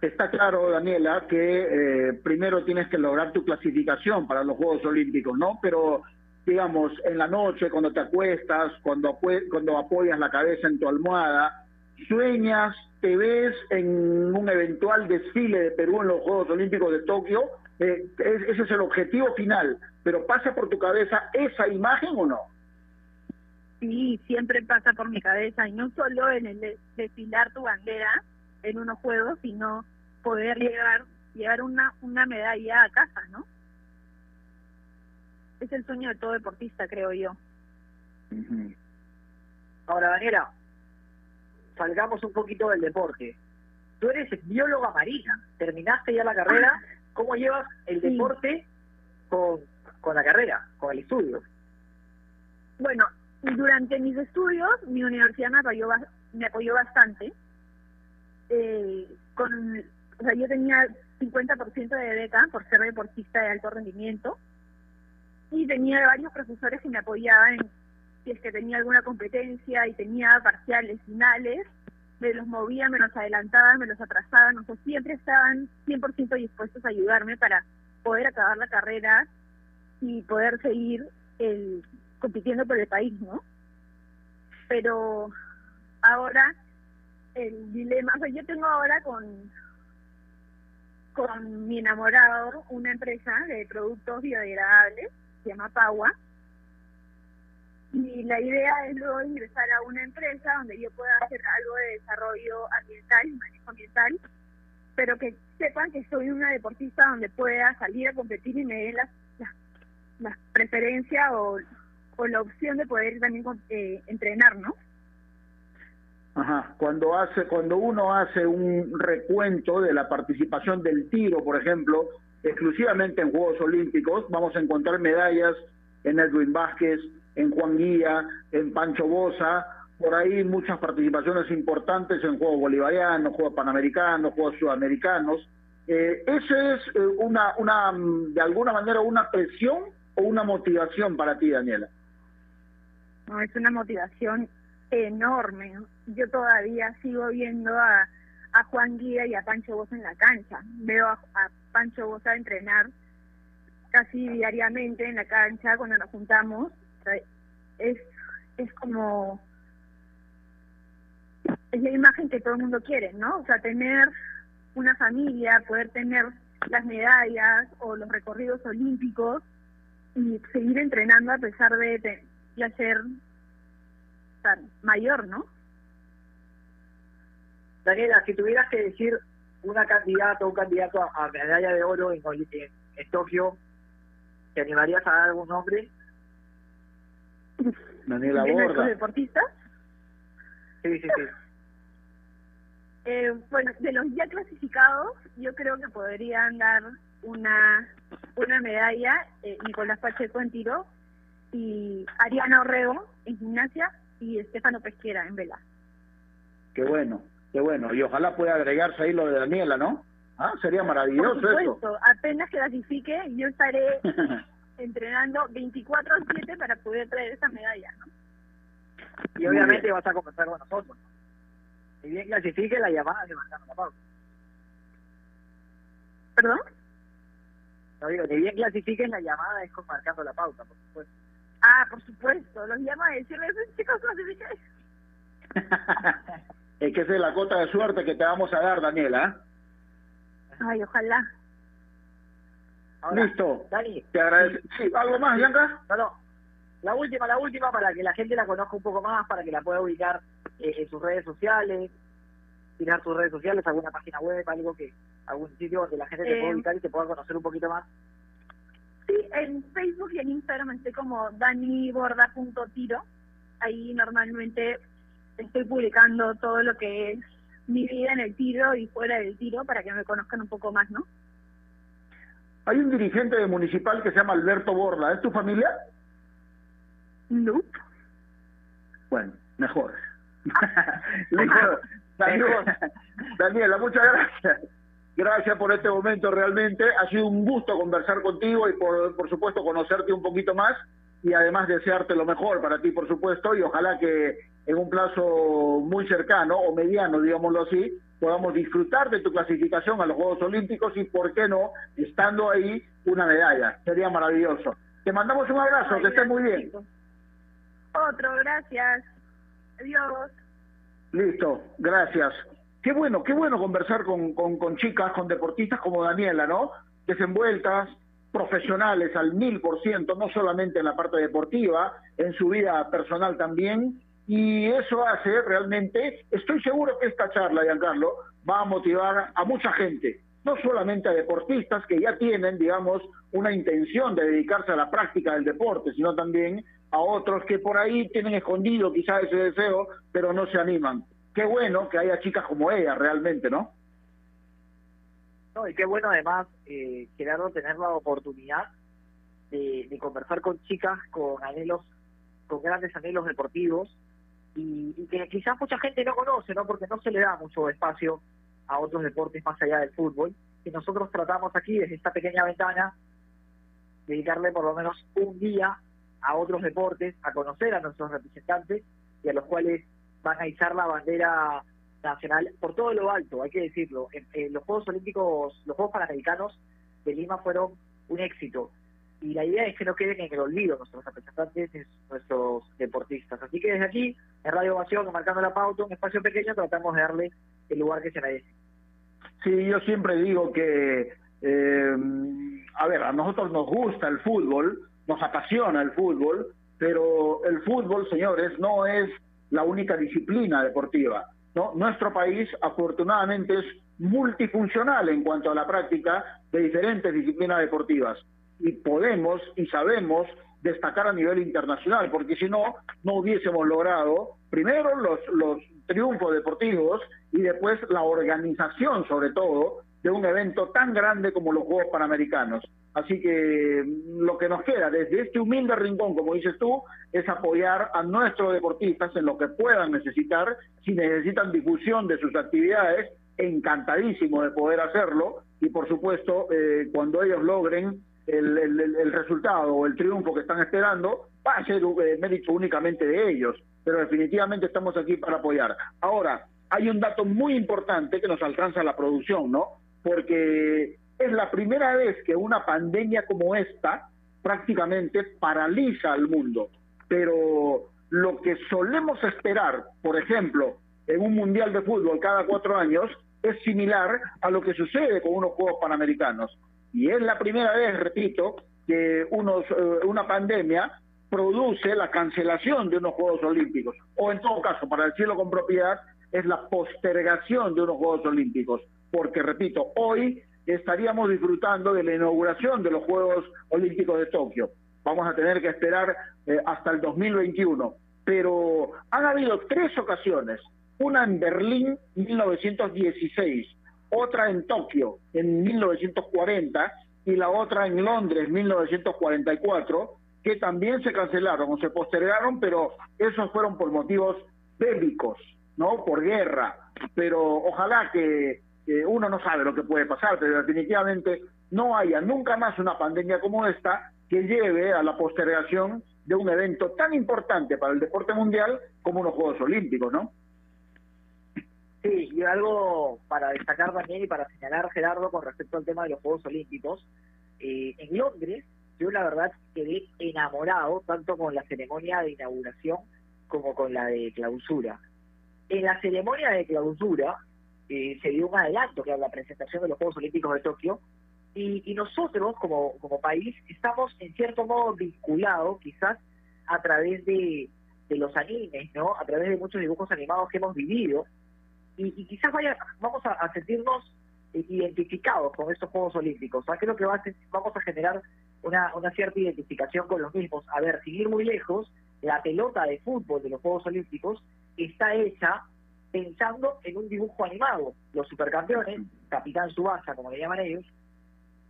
Está claro, Daniela, que eh, primero tienes que lograr tu clasificación para los Juegos Olímpicos, ¿no? Pero, digamos, en la noche, cuando te acuestas, cuando, cuando apoyas la cabeza en tu almohada, sueñas, te ves en un eventual desfile de Perú en los Juegos Olímpicos de Tokio, eh, ese es el objetivo final, pero ¿pasa por tu cabeza esa imagen o no? Sí, siempre pasa por mi cabeza, y no solo en el desfilar tu bandera, en unos juegos, sino poder llegar llevar una una medalla a casa, ¿no? Es el sueño de todo deportista, creo yo. Ahora, Daniela, salgamos un poquito del deporte. Tú eres bióloga marina, terminaste ya la carrera. Ah. ¿Cómo llevas el deporte con, con la carrera, con el estudio? Bueno, durante mis estudios, mi universidad me apoyó, me apoyó bastante eh, con, o sea, yo tenía 50% de beca por ser deportista de alto rendimiento y tenía varios profesores que me apoyaban si es que tenía alguna competencia y tenía parciales finales, me los movían, me los adelantaban, me los atrasaban, o sea, siempre estaban 100% dispuestos a ayudarme para poder acabar la carrera y poder seguir el, compitiendo por el país, ¿no? Pero ahora el dilema, o yo tengo ahora con con mi enamorado una empresa de productos biodegradables, se llama Paua, y la idea es luego ingresar a una empresa donde yo pueda hacer algo de desarrollo ambiental, manejo ambiental, pero que sepan que soy una deportista donde pueda salir a competir y me den las, las, preferencias o, o la opción de poder también eh, entrenar, ¿no? Ajá. Cuando hace, cuando uno hace un recuento de la participación del tiro, por ejemplo, exclusivamente en Juegos Olímpicos, vamos a encontrar medallas en Edwin Vázquez, en Juan Guía, en Pancho Bosa, por ahí muchas participaciones importantes en Juegos Bolivarianos, Juegos Panamericanos, Juegos Sudamericanos. Eh, ¿Ese es eh, una, una, de alguna manera, una presión o una motivación para ti, Daniela? No, es una motivación enorme. Yo todavía sigo viendo a, a Juan Guía y a Pancho Bosa en la cancha. Veo a, Pancho Bosa entrenar casi diariamente en la cancha cuando nos juntamos. es, es como es la imagen que todo el mundo quiere, ¿no? O sea, tener una familia, poder tener las medallas o los recorridos olímpicos y seguir entrenando a pesar de, de ya ser mayor, ¿no? Daniela, si tuvieras que decir una candidata o un candidato a, medalla de oro en, en, Tokio, ¿te animarías a dar algún nombre? Daniela Borda. deportistas? Sí, sí, sí. Eh, bueno, de los ya clasificados, yo creo que podrían dar una una medalla eh, Nicolás Pacheco en tiro y Ariana Orrego en gimnasia y Estefano Pesquera en vela. Qué bueno, qué bueno. Y ojalá pueda agregarse ahí lo de Daniela, ¿no? Ah, sería maravilloso Por eso. supuesto, apenas clasifique, yo estaré entrenando 24-7 para poder traer esa medalla, ¿no? Y obviamente vas a conversar con nosotros. Si bien clasifique la llamada de Marcando la Pauta. ¿Perdón? No digo, ni bien clasifiques la llamada es con Marcando la Pauta, por supuesto. Ah, por supuesto, los llamo a decirles, chicos, clasifiqué. es que esa es la cota de suerte que te vamos a dar, Daniela. ¿eh? Ay, ojalá. Ahora, Listo. Dani, Te agradezco. Sí, ¿algo más, Bianca? No, no. La última, la última para que la gente la conozca un poco más, para que la pueda ubicar eh, en sus redes sociales, tirar tus redes sociales, alguna página web, algo que, algún sitio donde la gente te Eh, pueda ubicar y te pueda conocer un poquito más. Sí, en Facebook y en Instagram estoy como daniborda.tiro. Ahí normalmente estoy publicando todo lo que es mi vida en el tiro y fuera del tiro para que me conozcan un poco más, ¿no? Hay un dirigente de municipal que se llama Alberto Borla. ¿Es tu familia? No. Bueno, mejor. Listo. Daniela, muchas gracias. Gracias por este momento realmente. Ha sido un gusto conversar contigo y por, por supuesto conocerte un poquito más y además desearte lo mejor para ti, por supuesto, y ojalá que en un plazo muy cercano o mediano, digámoslo así, podamos disfrutar de tu clasificación a los Juegos Olímpicos y, ¿por qué no?, estando ahí, una medalla. Sería maravilloso. Te mandamos un abrazo, Ay, que estés muy bien. Otro, gracias. Adiós. Listo, gracias. Qué bueno, qué bueno conversar con, con, chicas, con deportistas como Daniela, ¿no? Desenvueltas, profesionales al mil por ciento, no solamente en la parte deportiva, en su vida personal también. Y eso hace realmente, estoy seguro que esta charla, Giancarlo, va a motivar a mucha gente, no solamente a deportistas que ya tienen, digamos, una intención de dedicarse a la práctica del deporte, sino también a otros que por ahí tienen escondido quizá ese deseo, pero no se animan. Qué bueno que haya chicas como ella realmente, ¿no? No, y qué bueno además, eh, Gerardo, tener la oportunidad de, de conversar con chicas con anhelos, con grandes anhelos deportivos y, y que quizás mucha gente no conoce, ¿no? Porque no se le da mucho espacio a otros deportes más allá del fútbol. Y nosotros tratamos aquí, desde esta pequeña ventana, dedicarle por lo menos un día a otros deportes, a conocer a nuestros representantes y a los cuales van a izar la bandera nacional por todo lo alto, hay que decirlo. En, los Juegos Olímpicos, los Juegos Panamericanos de Lima fueron un éxito. Y la idea es que no queden en el olvido nuestros representantes, nuestros deportistas. Así que desde aquí, en Radio Ovación, marcando la pauta, un espacio pequeño, tratamos de darle el lugar que se merece. Sí, yo siempre digo que, eh, a ver, a nosotros nos gusta el fútbol, nos apasiona el fútbol, pero el fútbol, señores, no es la única disciplina deportiva. ¿no? Nuestro país, afortunadamente, es multifuncional en cuanto a la práctica de diferentes disciplinas deportivas. Y podemos y sabemos destacar a nivel internacional, porque si no, no hubiésemos logrado primero los, los triunfos deportivos y después la organización, sobre todo, de un evento tan grande como los Juegos Panamericanos. Así que mm, lo que nos queda desde este humilde rincón, como dices tú, es apoyar a nuestros deportistas en lo que puedan necesitar. Si necesitan difusión de sus actividades, encantadísimo de poder hacerlo. Y por supuesto, eh, cuando ellos logren el, resultado o el triunfo que están esperando, va a ser eh, mérito únicamente de ellos. Pero definitivamente estamos aquí para apoyar. Ahora, hay un dato muy importante que nos alcanza la producción, ¿no? Porque es la primera vez que una pandemia como esta prácticamente paraliza al mundo. Pero lo que solemos esperar, por ejemplo, en un mundial de fútbol cada cuatro años, es similar a lo que sucede con unos Juegos Panamericanos. Y es la primera vez, repito, que eh, una pandemia produce la cancelación de unos Juegos Olímpicos. O en todo caso, para decirlo con propiedad, es la postergación de unos Juegos Olímpicos. Porque, repito, hoy estaríamos disfrutando de la inauguración de los Juegos Olímpicos de Tokio. Vamos a tener que esperar eh, hasta el 2021. Pero han habido tres ocasiones, una en Berlín 1916, otra en Tokio en 1940 y la otra en Londres 1944, que también se cancelaron o se postergaron, pero esos fueron por motivos bélicos, ¿no? Por guerra, pero ojalá que uno no sabe lo que puede pasar, pero definitivamente no haya nunca más una pandemia como esta que lleve a la postergación de un evento tan importante para el deporte mundial como los Juegos Olímpicos, ¿no? Sí, y algo para destacar también y para señalar, Gerardo, con respecto al tema de los Juegos Olímpicos. Eh, en Londres, yo la verdad quedé enamorado tanto con la ceremonia de inauguración como con la de clausura. En la ceremonia de clausura eh, se dio un adelanto, era la presentación de los Juegos Olímpicos de Tokio, y, nosotros como, como país estamos en cierto modo vinculados quizás a través de, de los animes, ¿no? A través de muchos dibujos animados que hemos vivido y, quizás vaya, vamos a, sentirnos identificados con estos Juegos Olímpicos. ¿sabes? Creo que va vamos a generar una, una cierta identificación con los mismos. A ver, sin ir muy lejos, la pelota de fútbol de los Juegos Olímpicos está hecha pensando en un dibujo animado. Los supercampeones, Capitán Subasa, como le llaman ellos,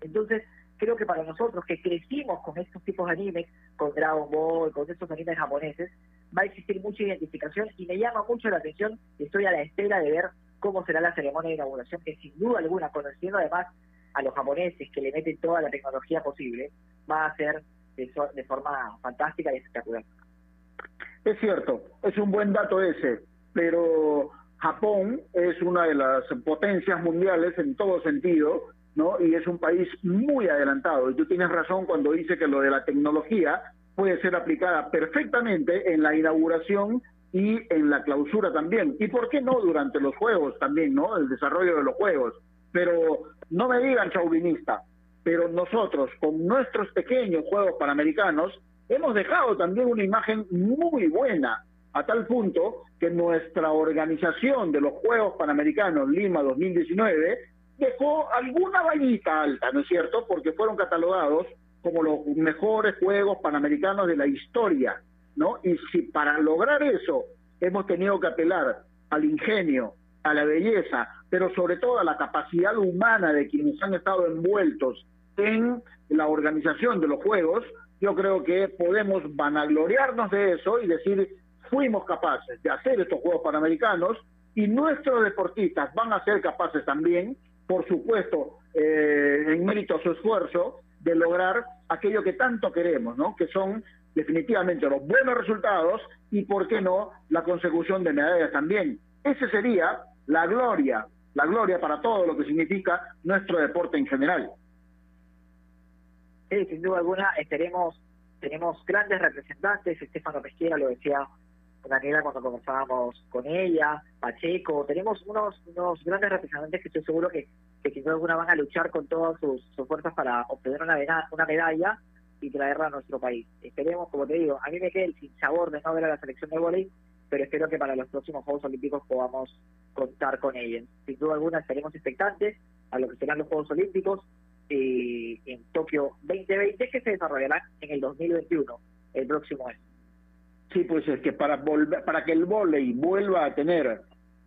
entonces, creo que para nosotros que crecimos con estos tipos de animes, con Dragon Ball, con estos animes japoneses, va a existir mucha identificación y me llama mucho la atención y estoy a la espera de ver cómo será la ceremonia de inauguración, que sin duda alguna, conociendo además a los japoneses que le meten toda la tecnología posible, va a ser de, de forma fantástica y espectacular. Es cierto, es un buen dato ese, pero Japón es una de las potencias mundiales en todo sentido ¿no? Y es un país muy adelantado. Y tú tienes razón cuando dice que lo de la tecnología puede ser aplicada perfectamente en la inauguración y en la clausura también. ¿Y por qué no durante los juegos también, no? El desarrollo de los juegos. Pero no me digan chauvinista, pero nosotros con nuestros pequeños Juegos Panamericanos hemos dejado también una imagen muy buena, a tal punto que nuestra organización de los Juegos Panamericanos Lima 2019 dejó alguna vallita alta, ¿no es cierto? Porque fueron catalogados como los mejores Juegos Panamericanos de la historia, ¿no? Y si para lograr eso hemos tenido que apelar al ingenio, a la belleza, pero sobre todo a la capacidad humana de quienes han estado envueltos en la organización de los Juegos, yo creo que podemos vanagloriarnos de eso y decir, fuimos capaces de hacer estos Juegos Panamericanos y nuestros deportistas van a ser capaces también por supuesto, eh, en mérito a su esfuerzo, de lograr aquello que tanto queremos, ¿no? Que son definitivamente los buenos resultados y, ¿por qué no?, la consecución de medallas también. Ese sería la gloria, la gloria para todo lo que significa nuestro deporte en general. Sí, sin duda alguna, tenemos, tenemos grandes representantes, Estefano Pesquera lo decía Daniela cuando conversábamos con ella, Pacheco, tenemos unos, unos grandes representantes que estoy seguro que, que sin duda alguna van a luchar con todas sus, fuerzas para obtener una, una medalla y traerla a nuestro país. Esperemos, como te digo, a mí me queda el sabor de no ver a la selección de voleibol, pero espero que para los próximos Juegos Olímpicos podamos contar con ellos. Sin duda alguna estaremos expectantes a lo que serán los Juegos Olímpicos eh, en Tokio 2020 que se desarrollarán en el 2021, el próximo año. Sí, pues es que para, volver, para que el volei vuelva a tener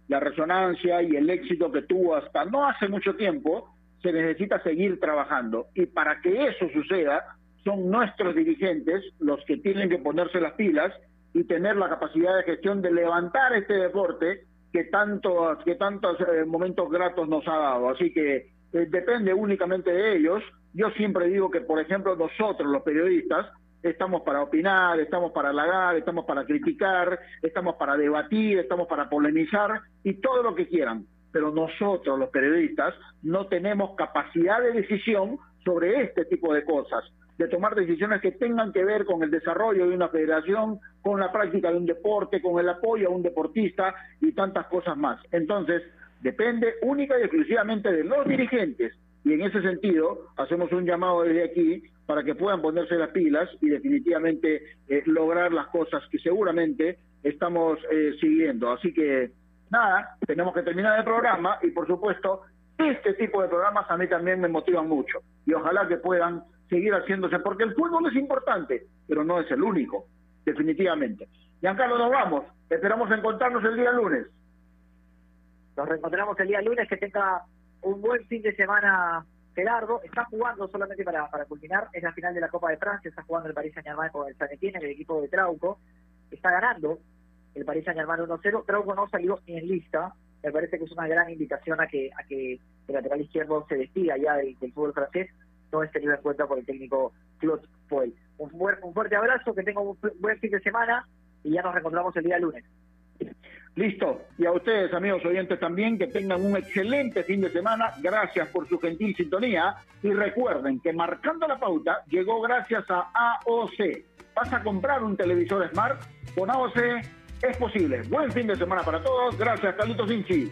la resonancia y el éxito que tuvo hasta no hace mucho tiempo, se necesita seguir trabajando. Y para que eso suceda, son nuestros dirigentes los que tienen que ponerse las pilas y tener la capacidad de gestión de levantar este deporte que tantos, que tantos eh, momentos gratos nos ha dado. Así que eh, depende únicamente de ellos. Yo siempre digo que, por ejemplo, nosotros los periodistas estamos para opinar, estamos para halagar, estamos para criticar, estamos para debatir, estamos para polemizar y todo lo que quieran. Pero nosotros, los periodistas, no tenemos capacidad de decisión sobre este tipo de cosas, de tomar decisiones que tengan que ver con el desarrollo de una federación, con la práctica de un deporte, con el apoyo a un deportista y tantas cosas más. Entonces, depende única y exclusivamente de los dirigentes. Y en ese sentido, hacemos un llamado desde aquí para que puedan ponerse las pilas y definitivamente eh, lograr las cosas que seguramente estamos eh, siguiendo. Así que nada, tenemos que terminar el programa y por supuesto este tipo de programas a mí también me motivan mucho y ojalá que puedan seguir haciéndose porque el fútbol es importante, pero no es el único, definitivamente. Giancarlo, nos vamos. Esperamos encontrarnos el día lunes. Nos reencontramos el día lunes. Que tenga un buen fin de semana Gerardo está jugando solamente para, culminar, es la final de la Copa de Francia, está jugando el Paris Saint Germain con el Saint el equipo de Trauco, está ganando el Paris Saint Germain 1-0. Trauco no salió en lista. Me parece que es una gran invitación a que, a que el lateral izquierdo se despida ya del, fútbol francés. No es tenido en cuenta por el técnico Claude Puel. Un, un fuerte abrazo, que tenga un buen fin de semana y ya nos reencontramos el día lunes. Listo. Y a ustedes, amigos oyentes, también que tengan un excelente fin de semana. Gracias por su gentil sintonía. Y recuerden que marcando la pauta llegó gracias a AOC. Vas a comprar un televisor Smart con AOC. Es posible. Buen fin de semana para todos. Gracias, Carlitos Vinci.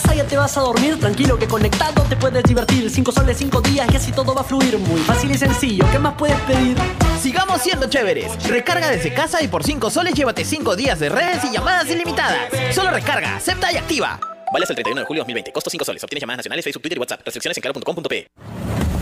Casa, ya te vas a dormir. Tranquilo que conectado te puedes divertir. Cinco soles, cinco días y así todo va a fluir. Muy fácil y sencillo. ¿Qué más puedes pedir? Sigamos siendo chéveres. Recarga desde casa y por 5 soles llévate 5 días de redes y llamadas ilimitadas. Solo recarga, acepta y activa. Vale hasta el 31 de julio de 2020. Costo 5 soles. Obtienes llamadas nacionales, Facebook, Twitter y WhatsApp. Restricciones en claro.com.pe.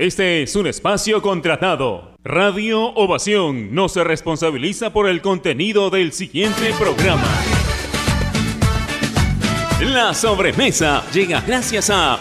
Este es un espacio contratado. Radio Ovación no se responsabiliza por el contenido del siguiente programa. La sobremesa llega gracias a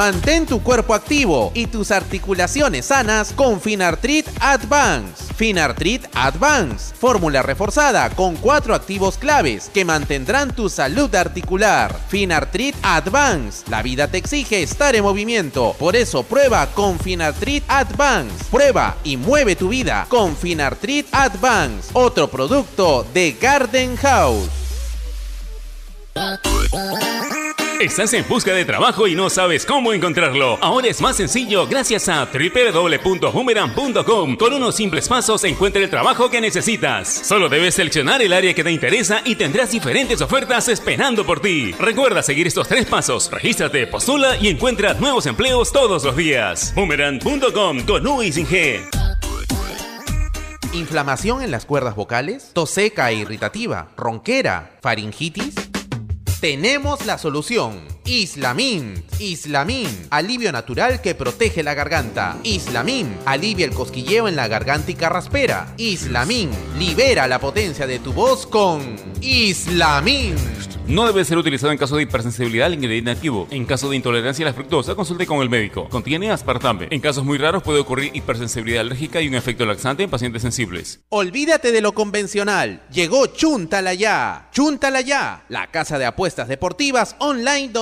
Mantén tu cuerpo activo y tus articulaciones sanas con Finartrit Advance. Finartrit Advance, fórmula reforzada con cuatro activos claves que mantendrán tu salud articular. Finartrit Advance, la vida te exige estar en movimiento, por eso prueba con Finartrit Advance. Prueba y mueve tu vida con Finartrit Advance, otro producto de Garden House. Estás en busca de trabajo y no sabes cómo encontrarlo. Ahora es más sencillo gracias a www.boomerang.com. Con unos simples pasos encuentra el trabajo que necesitas. Solo debes seleccionar el área que te interesa y tendrás diferentes ofertas esperando por ti. Recuerda seguir estos tres pasos. Regístrate, postula y encuentra nuevos empleos todos los días. Boomerang.com con U y sin G. Inflamación en las cuerdas vocales, tos seca e irritativa, ronquera, faringitis. Tenemos la solución. Islamint. Islamint, alivio natural que protege la garganta. Islamint, alivia el cosquilleo en la garganta y carraspera. Islamint, libera la potencia de tu voz con Islamint. No debe ser utilizado en caso de hipersensibilidad al ingrediente activo. En caso de intolerancia a la fructosa, consulte con el médico. Contiene aspartame. En casos muy raros puede ocurrir hipersensibilidad alérgica y un efecto laxante en pacientes sensibles. Olvídate de lo convencional. Llegó Chuntala ya. Chuntala ya, la casa de apuestas deportivas online donde